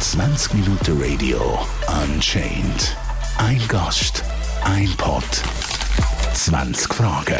20 Minuten Radio Unchained. Ein Gast, ein Pod, 20 Fragen.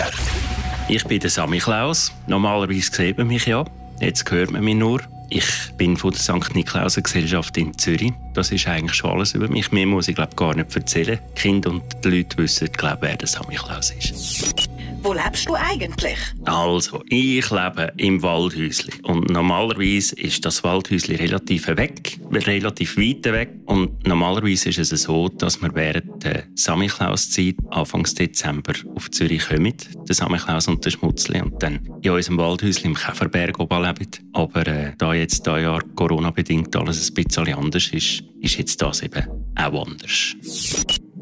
Ich bin der Sammy Klaus. Normalerweise sieht man mich ja. Jetzt hört man mich nur. Ich bin von der St. Niklausen Gesellschaft in Zürich. Das ist eigentlich schon alles über mich. Mehr muss ich glaube gar nicht erzählen. Die Kinder und die Leute wissen, glaube wer der Sammy Klaus ist. Wo lebst du eigentlich? Also, ich lebe im Waldhäusli. Und normalerweise ist das Waldhäusli relativ weg, relativ weit weg. Und normalerweise ist es so, dass wir während der Samichlaus-Zeit, Anfang Dezember, auf Zürich kommen. Der Samichlaus und der Schmutzli. Und dann in unserem Waldhäusli im Käferberg oben leben. Aber äh, da jetzt dieses Jahr Corona-bedingt alles ein bisschen anders ist, ist jetzt das eben auch anders.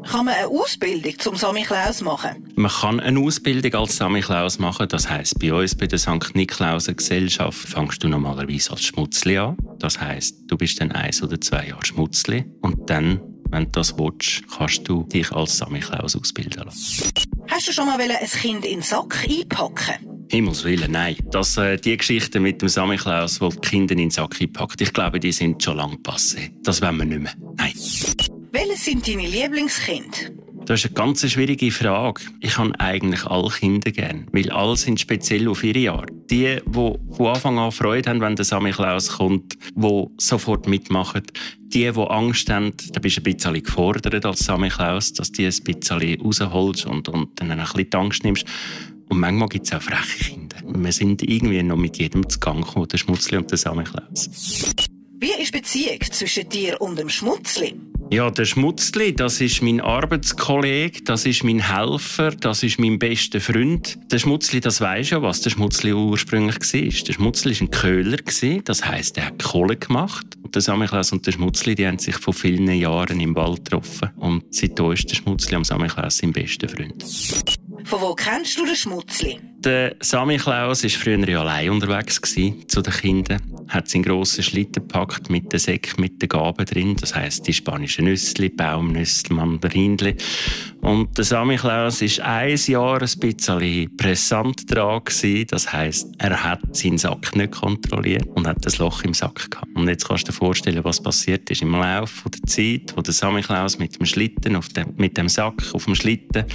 Kann man eine Ausbildung zum Samichlaus machen? Man kann eine Ausbildung als Samichlaus machen. Das heisst, bei uns bei der St. Niklausen Gesellschaft fängst du normalerweise als Schmutzli an. Das heisst, du bist dann eins oder zwei Jahre Schmutzli. Und dann, wenn du das willst, kannst du dich als Samichlaus ausbilden lassen. Hast du schon mal ein Kind in den Sack einpacken? Himmels Willen, nein. Das, äh, die Geschichte mit dem Samichlaus, wo die Kinder in den Sack einpackt, ich glaube, die sind schon lange passé. Das wollen wir nicht mehr. Nein. Welches sind deine Lieblingskinder? Das ist eine ganz schwierige Frage. Ich habe eigentlich alle Kinder gern, weil alle sind speziell auf ihre Art. Die, die von Anfang an Freude haben, wenn der Sammy Klaus kommt, die sofort mitmachen. Die, die Angst haben, da bist du ein bisschen gefordert als Sammy Klaus, dass du ein bisschen rausholst und, und dann ein bisschen die Angst nimmst. Und manchmal gibt es auch freche Kinder. Wir sind irgendwie noch mit jedem zu Gang gekommen, der Schmutzli und der Sammy Klaus. Wie ist die Beziehung zwischen dir und dem Schmutzli? Ja, der Schmutzli, das ist mein Arbeitskollege, das ist mein Helfer, das ist mein bester Freund. Der Schmutzli, das weiß ja, was der Schmutzli ursprünglich war. Der Schmutzli war ein Köhler, das heisst, er hat Kohle gemacht. Und der Samichlaus und der Schmutzli, die haben sich vor vielen Jahren im Wald getroffen. Und seitdem ist der Schmutzli am Samichlaus sein bester Freund. Von wo kennst du den Schmutzli? Der Sami Klaus war früher ja allein unterwegs zu den Kindern. Hat seinen grossen Schlitten gepackt mit den Säcken, mit den Gaben drin. Das heisst, die spanischen Nüsse, Baumnüsse, Mandarinchen. Und der Sami Klaus war ein Jahr ein bisschen pressant dran. Das heisst, er hat seinen Sack nicht kontrolliert und hat das Loch im Sack gehabt. Und jetzt kannst du dir vorstellen, was passiert ist im Laufe der Zeit, wo der Sami Klaus mit dem Schlitten, auf dem, mit dem Sack auf dem Schlitten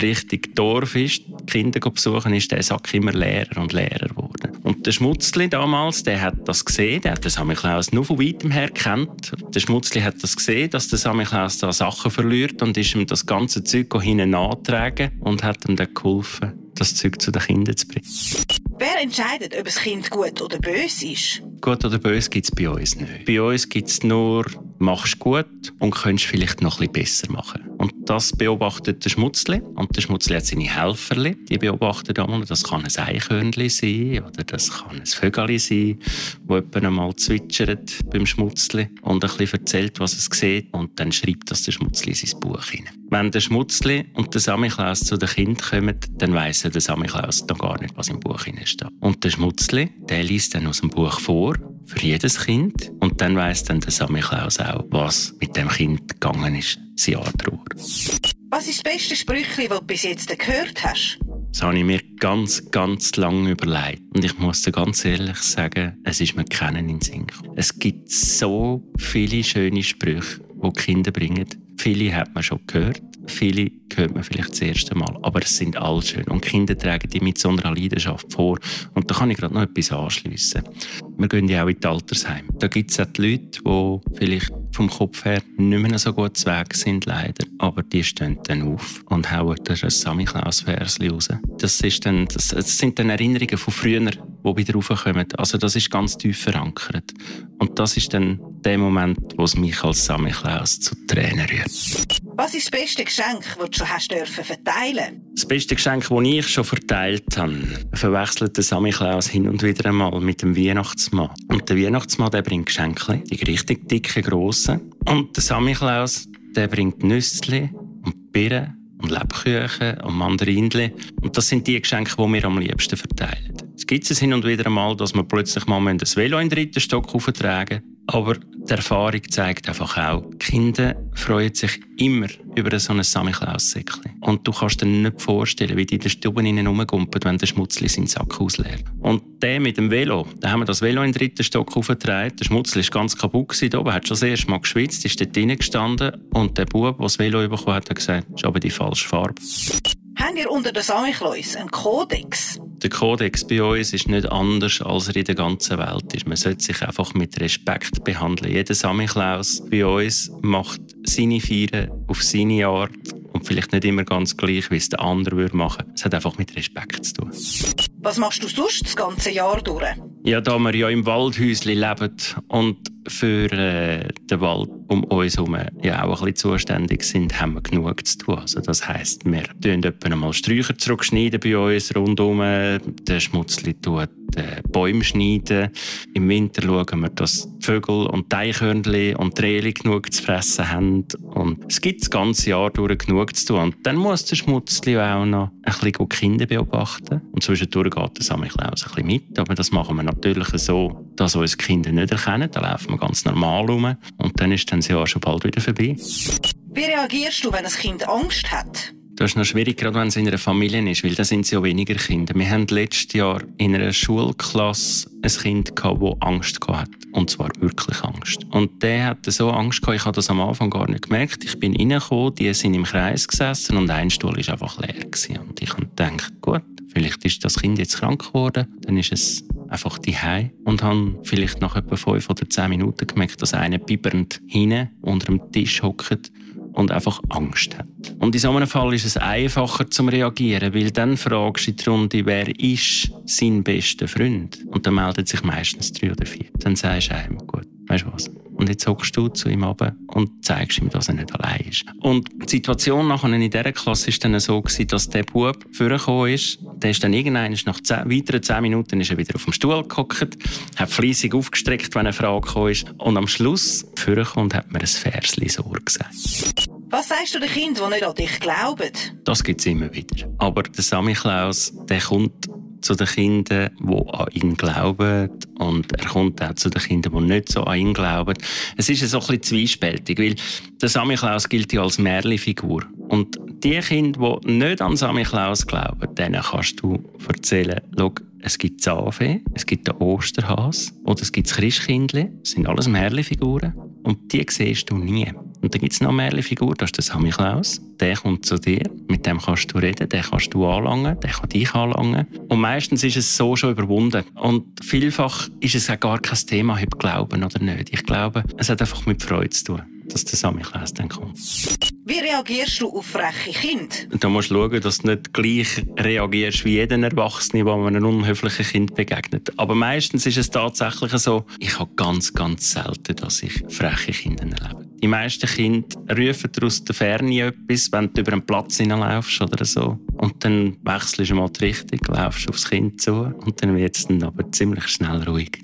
Richtung Dorf ist, die Kinder besuchen, ist der Sack immer leerer und leerer geworden. Der Schmutzli damals, der hat das gesehen, der hat den Samichlaus nur von weitem her kennt. Der Schmutzli hat das gesehen, dass der Samichlaus da Sachen verliert und ist ihm das ganze Zeug hinten nachtragen und hat ihm dann geholfen, das Zeug zu den Kindern zu bringen. Wer entscheidet, ob das Kind gut oder böse ist? Gut oder böse gibt es bei uns nicht. Bei uns gibt es nur, machst gut und könntest vielleicht noch ein bisschen besser machen. Und das beobachtet der Schmutzli. Und der Schmutzli hat seine Helferli, die beobachten einmal. Das kann ein Eichhörnchen sein oder das kann ein Vögel sein, wo jemand einmal zwitschert beim Schmutzli und ein bisschen erzählt, was es sieht. Und dann schreibt das der Schmutzli in sein Buch hinein. Wenn der Schmutzli und der Samichlaus zu den Kindern kommen, dann weiss der Samichlaus noch gar nicht, was im Buch steht. Und der Schmutzli, der liest dann aus dem Buch vor, für jedes Kind. Und dann weiss dann der Samichlaus auch, was mit dem Kind gegangen ist, sein Jahr Was ist das beste Sprüchli, das du bis jetzt gehört hast? Das habe ich mir ganz, ganz lange überlegt. Und ich muss dir ganz ehrlich sagen, es ist mir keinen in den Sinn. Es gibt so viele schöne Sprüche, die, die Kinder bringen. Viele hat man schon gehört, viele hört man vielleicht das erste Mal, aber es sind alle schön. Und Kinder tragen die mit so einer Leidenschaft vor. Und da kann ich gerade noch etwas anschliessen. Wir gehen ja auch in die Altersheim. Da gibt es auch die Leute, die vielleicht vom Kopf her nicht mehr so gut zu Weg sind, leider. Aber die stehen dann auf und hauen das Samichlaus-Versli raus. Das, ist dann, das, das sind dann Erinnerungen von früher, die wieder raufkommen. Also das ist ganz tief verankert. Und das ist dann der Moment, wo es mich als Samichlaus zu Tränen rührt. Was ist das beste Geschenk, das du schon hast dürfen verteilen? Das beste Geschenk, das ich schon verteilt habe, verwechselt der Samichlaus hin und wieder einmal mit dem Weihnachtsmann. Und der Weihnachtsmann, der bringt Geschenke, die richtig dicke, grossen. Und der Samichlaus, der bringt Nüsse und Birnen und Lebkuchen und Mandarinchen. Und das sind die Geschenke, die wir am liebsten verteilen. Es gibt es hin und wieder einmal, dass wir plötzlich mal ein Velo in den dritten Stock auftragen aber die Erfahrung zeigt einfach auch, Kinder freuen sich immer über so ein Samichlaus-Säckchen. Und du kannst dir nicht vorstellen, wie die in den Stuben rumgumpeln, wenn der Schmutzli seinen Sack ausleert. Und der mit dem Velo, da haben wir das Velo in den dritten Stock aufgetragen. Der Schmutzli war ganz kaputt gewesen, oben, hat schon das erste Mal geschwitzt, ist dort drinnen gestanden und der Bub, der das Velo bekommen hat, hat gesagt, das ist aber die falsche Farbe. Haben ihr unter den Samichlaus einen Kodex? Der Kodex bei uns ist nicht anders, als er in der ganzen Welt ist. Man sollte sich einfach mit Respekt behandeln. Jeder Samichlaus bei uns macht seine Feiern auf seine Art und vielleicht nicht immer ganz gleich, wie es der andere würde machen. Es hat einfach mit Respekt zu tun. Was machst du sonst das ganze Jahr durch? Ja, da wir ja im Waldhäuschen leben und für äh, den Wald um uns herum ja auch ein bisschen zuständig sind, haben wir genug zu tun. Also das heisst, wir tun etwa einmal Sträucher zurückschneiden bei uns rundum. Der Schmutzli tut äh, Bäume schneiden. Im Winter schauen wir, dass die Vögel und die Eichhörnchen und die Rehli genug zu fressen haben. Und es gibt das ganze Jahr durch genug zu tun. Und dann muss der Schmutzli auch noch ein bisschen die Kinder beobachten. Und zwischendurch geht der Samichlaus ein bisschen mit. Aber das machen wir natürlich so, dass uns die Kinder nicht erkennen. Da laufen wir ganz normal rum. Und dann ist dann das Jahr schon bald wieder vorbei. Wie reagierst du, wenn ein Kind Angst hat? Das ist noch schwierig, gerade wenn es in einer Familie ist, weil da sind es ja weniger Kinder. Wir hatten letztes Jahr in einer Schulklasse ein Kind gehabt, das Angst hatte. Und zwar wirklich Angst. Und der hatte so Angst gehabt, ich habe das am Anfang gar nicht gemerkt. Ich bin reingekommen, die sind im Kreis gesessen und ein Stuhl war einfach leer. Gewesen. Und ich habe gedacht, gut, vielleicht ist das Kind jetzt krank geworden, dann ist es einfach die und habe vielleicht nach etwa fünf oder zehn Minuten gemerkt, dass einer bibernd hinten unter dem Tisch hockt und einfach Angst hat. Und in so einem Fall ist es einfacher zum reagieren, weil dann fragst du in die Runde, wer ist sein bester Freund? Und dann meldet sich meistens drei oder vier. Dann sagst du einem, gut, weißt du was? Und jetzt hockst du zu ihm runter und zeigst ihm, dass er nicht allein ist. Und die Situation nachher in dieser Klasse war dann so, dass der Bub vorgekommen ist. Der ist dann irgendwann, nach zehn, weiteren zehn Minuten, ist er wieder auf dem Stuhl gehockt, hat fleissig aufgestreckt, wenn eine Frage gekommen ist. Und am Schluss vorgekommen und hat mir ein Versli so gesagt. Was sagst du den Kindern, die nicht an dich glauben? Das gibt es immer wieder. Aber der Samichlaus, der kommt zu den Kindern, die an ihn glauben. Und er kommt auch zu den Kindern, die nicht so an ihn glauben. Es ist so ein bisschen zwiespältig, weil der Samichlaus gilt ja als Märchenfigur. Und die Kinder, die nicht an Samichlaus glauben, denen kannst du erzählen, schau, es gibt Zahnfee, es gibt den Osterhas oder es gibt das Christkindli. Das sind alles Märchenfiguren. Und die siehst du nie. Und dann gibt es noch eine Märchenfigur, das ist der Sammy Klaus. Der kommt zu dir, mit dem kannst du reden, den kannst du anlangen, der kann dich anlangen. Und meistens ist es so schon überwunden. Und vielfach ist es auch gar kein Thema, ob glauben oder nicht. Ich glaube, es hat einfach mit Freude zu tun, dass der Sammy Klaus dann kommt. Wie reagierst du auf freche Kinder? Da musst du schauen, dass du nicht gleich reagierst wie jeder Erwachsene, der einem unhöflichen Kind begegnet. Aber meistens ist es tatsächlich so, ich habe ganz, ganz selten, dass ich freche Kinder erlebe. Die meisten Kinder rufen aus der Ferne etwas, wenn du über einen Platz hineinlaufst oder so. Und dann wechselst du mal die Richtung, laufst aufs Kind zu und dann wird es dann aber ziemlich schnell ruhig.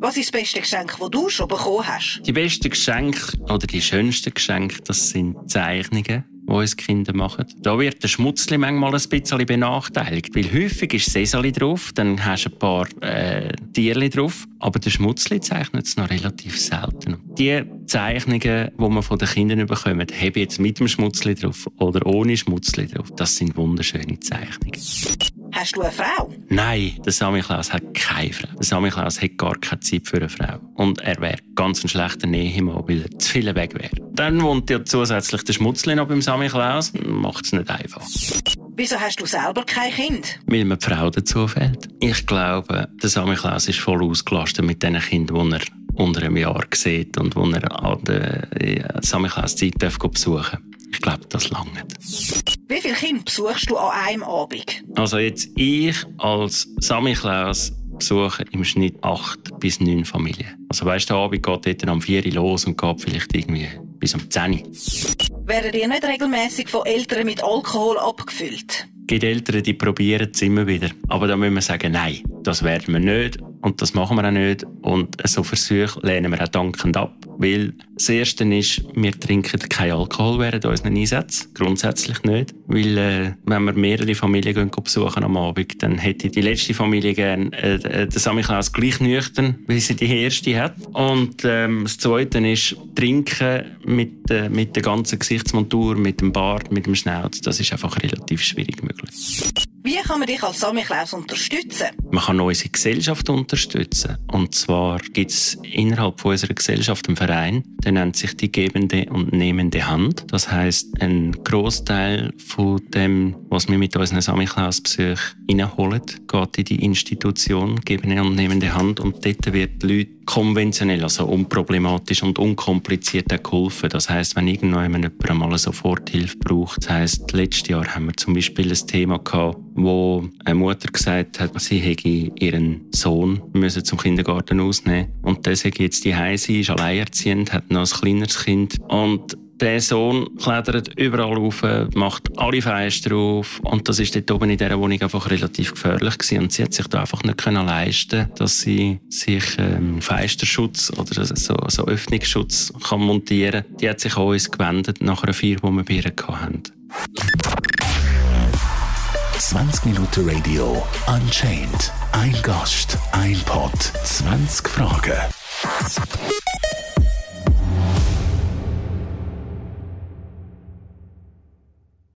Was ist das beste Geschenk, das du schon bekommen hast? Die besten Geschenke oder die schönsten Geschenke, das sind Zeichnungen die uns Kinder machen. Da wird der Schmutzli manchmal ein bisschen benachteiligt, weil häufig ist Sesali drauf, dann hast du ein paar äh, Tierli drauf, aber der Schmutzli zeichnet es noch relativ selten. Die Zeichnungen, die man von den Kindern bekommt, habe ich jetzt mit dem Schmutzli drauf oder ohne Schmutzli drauf. Das sind wunderschöne Zeichnungen. Hast du eine Frau? Nein, der Samichlaus hat keine Frau. Der Samichlaus hat gar keine Zeit für eine Frau. Und er wäre ganz ein schlechter Nehemann, weil er zu viel weg wäre. Dann wohnt ja zusätzlich der Schmutzli noch beim Samichlaus. Macht es nicht einfach. Wieso hast du selber kein Kind? Weil mir die Frau dazu fehlt. Ich glaube, der Samichlaus ist voll ausgelastet mit den Kindern, die er unter einem Jahr sieht und wo er an der Samichlaus-Zeit besuchen darf. Ich glaube, das langt. Wie viele Kinder besuchst du an einem Abend? Also jetzt ich als Samichlaus besuche im Schnitt acht bis neun Familien. Also weißt du, der Abend geht dort am 4 Uhr los und geht vielleicht irgendwie bis um 10 Uhr. Werden ihr nicht regelmäßig von Eltern mit Alkohol abgefüllt? Es gibt Eltern, die probieren es immer wieder. Aber da müssen wir sagen, nein, das werden wir nicht. Und das machen wir auch nicht. Und so Versuche lehnen wir auch dankend ab. Weil das Erste ist, wir trinken keinen Alkohol während unseren Einsätzen. Grundsätzlich nicht. Weil, äh, wenn wir mehrere Familien gehen, besuchen am Abend, dann hätte die letzte Familie gerne äh, äh den Samichlaus gleich nüchtern, wie sie die erste hat. Und ähm, das Zweite ist, trinken mit, äh, mit der ganzen Gesichtsmontur, mit dem Bart, mit dem Schnauz. Das ist einfach relativ schwierig möglich. Wie kann man dich als Samichlaus unterstützen? Man kann unsere Gesellschaft unterstützen. Und zwar gibt es innerhalb unserer Gesellschaft einen Verein, der nennt sich die gebende und nehmende Hand. Das heißt, ein Großteil von dem, was wir mit unseren Samichlaus-Besuchen reinholen, geht in die Institution gebende und nehmende Hand und dort wird die Leute konventionell, also unproblematisch und unkompliziert geholfen. Das heißt, wenn irgendjemand jemand einmal eine Soforthilfe braucht, das heisst, letztes Jahr haben wir zum Beispiel ein Thema gehabt, wo eine Mutter gesagt hat, sie hätte ihren Sohn müssen zum Kindergarten ausnehmen und der sei jetzt die sie ist alleinerziehend, hat noch ein kleineres Kind und der Sohn klettert überall rauf, macht alle Fenster auf und das ist dort oben in dieser Wohnung einfach relativ gefährlich gewesen. und sie hat sich da einfach nicht können leisten, dass sie sich ähm, Fensterschutz oder so, so Öffnungsschutz kann montieren. Die hat sich an uns gewendet nach einer Feier, die wir bei ihr hatten. 20 Minuten Radio Unchained. Ein Gast, ein Pod, 20 Fragen.